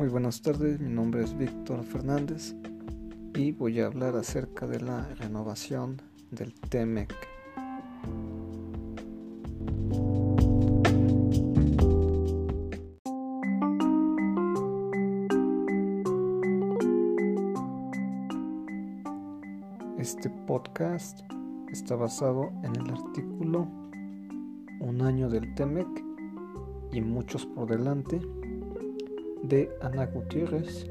Muy buenas tardes, mi nombre es Víctor Fernández y voy a hablar acerca de la renovación del TEMEC. Este podcast está basado en el artículo Un año del TEMEC y muchos por delante de Ana Gutiérrez,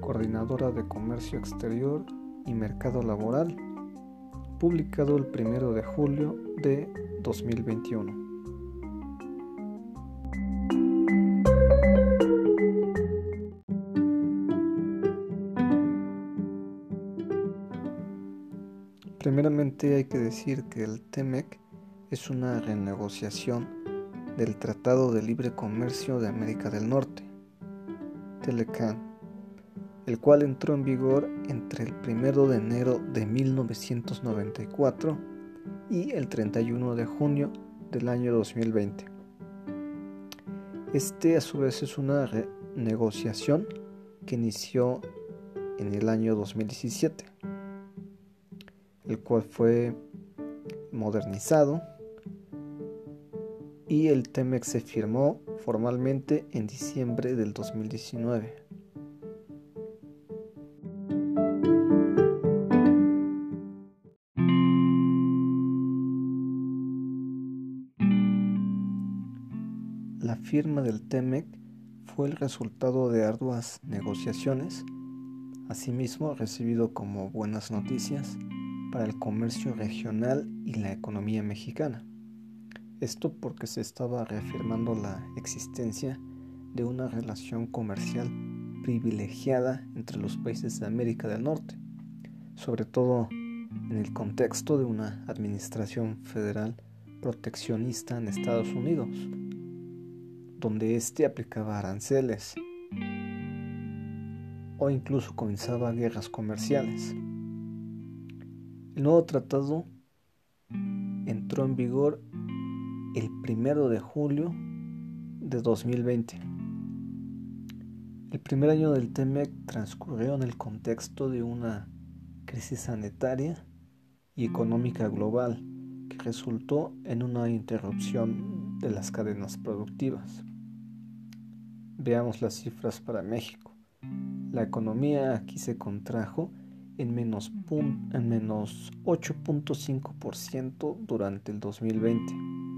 coordinadora de Comercio Exterior y Mercado Laboral, publicado el 1 de julio de 2021. Primeramente hay que decir que el TEMEC es una renegociación del Tratado de Libre Comercio de América del Norte, Telecan, el cual entró en vigor entre el 1 de enero de 1994 y el 31 de junio del año 2020. Este a su vez es una negociación que inició en el año 2017, el cual fue modernizado y el TEMEX se firmó formalmente en diciembre del 2019. La firma del TEMEC fue el resultado de arduas negociaciones, asimismo recibido como buenas noticias para el comercio regional y la economía mexicana. Esto porque se estaba reafirmando la existencia de una relación comercial privilegiada entre los países de América del Norte, sobre todo en el contexto de una administración federal proteccionista en Estados Unidos, donde éste aplicaba aranceles o incluso comenzaba guerras comerciales. El nuevo tratado entró en vigor el primero de julio de 2020. El primer año del TEMEC transcurrió en el contexto de una crisis sanitaria y económica global que resultó en una interrupción de las cadenas productivas. Veamos las cifras para México. La economía aquí se contrajo en menos, en menos 8.5% durante el 2020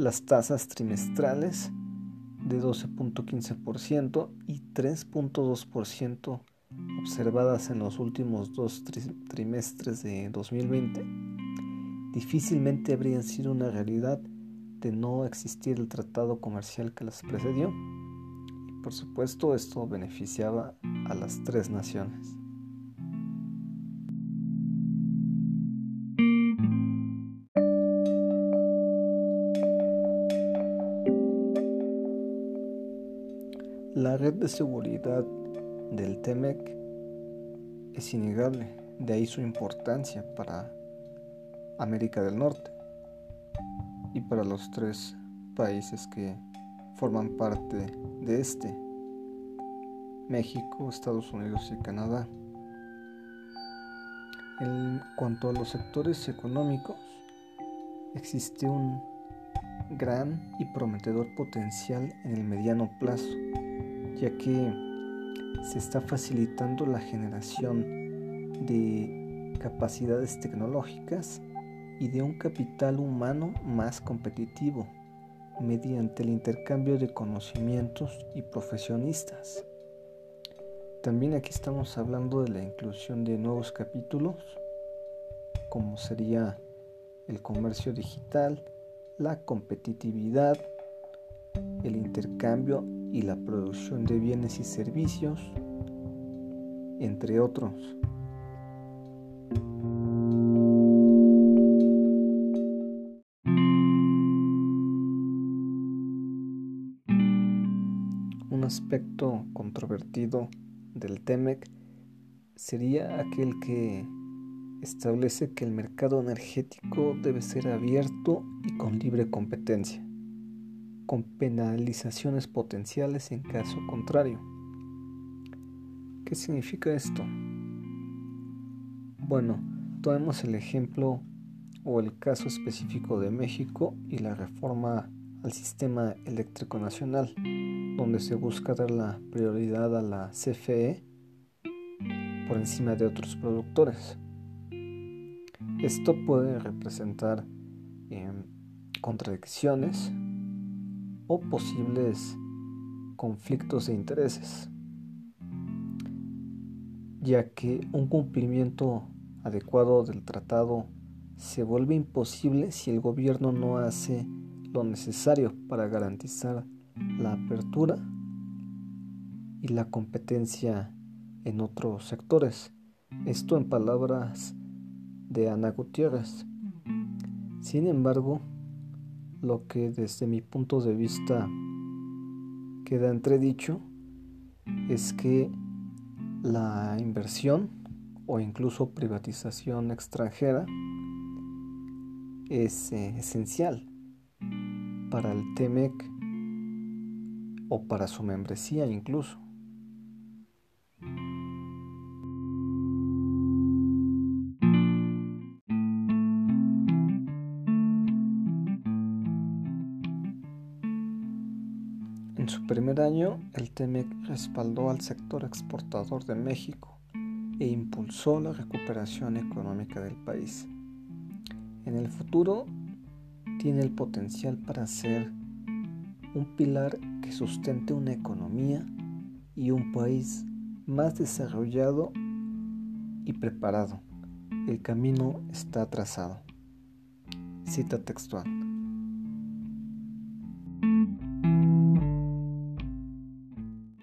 las tasas trimestrales de 12.15% y 3.2% observadas en los últimos dos trimestres de 2020 difícilmente habrían sido una realidad de no existir el tratado comercial que las precedió. Y por supuesto esto beneficiaba a las tres naciones. La red de seguridad del TEMEC es innegable, de ahí su importancia para América del Norte y para los tres países que forman parte de este, México, Estados Unidos y Canadá. En cuanto a los sectores económicos, existe un gran y prometedor potencial en el mediano plazo ya que se está facilitando la generación de capacidades tecnológicas y de un capital humano más competitivo mediante el intercambio de conocimientos y profesionistas. También aquí estamos hablando de la inclusión de nuevos capítulos, como sería el comercio digital, la competitividad, el intercambio y la producción de bienes y servicios, entre otros. Un aspecto controvertido del TEMEC sería aquel que establece que el mercado energético debe ser abierto y con libre competencia con penalizaciones potenciales en caso contrario. ¿Qué significa esto? Bueno, tomemos el ejemplo o el caso específico de México y la reforma al sistema eléctrico nacional, donde se busca dar la prioridad a la CFE por encima de otros productores. Esto puede representar em, contradicciones o posibles conflictos de intereses ya que un cumplimiento adecuado del tratado se vuelve imposible si el gobierno no hace lo necesario para garantizar la apertura y la competencia en otros sectores. Esto en palabras de Ana Gutiérrez. Sin embargo, lo que desde mi punto de vista queda entredicho es que la inversión o incluso privatización extranjera es eh, esencial para el TEMEC o para su membresía incluso. Primer año, el TEMEC respaldó al sector exportador de México e impulsó la recuperación económica del país. En el futuro, tiene el potencial para ser un pilar que sustente una economía y un país más desarrollado y preparado. El camino está trazado. Cita textual.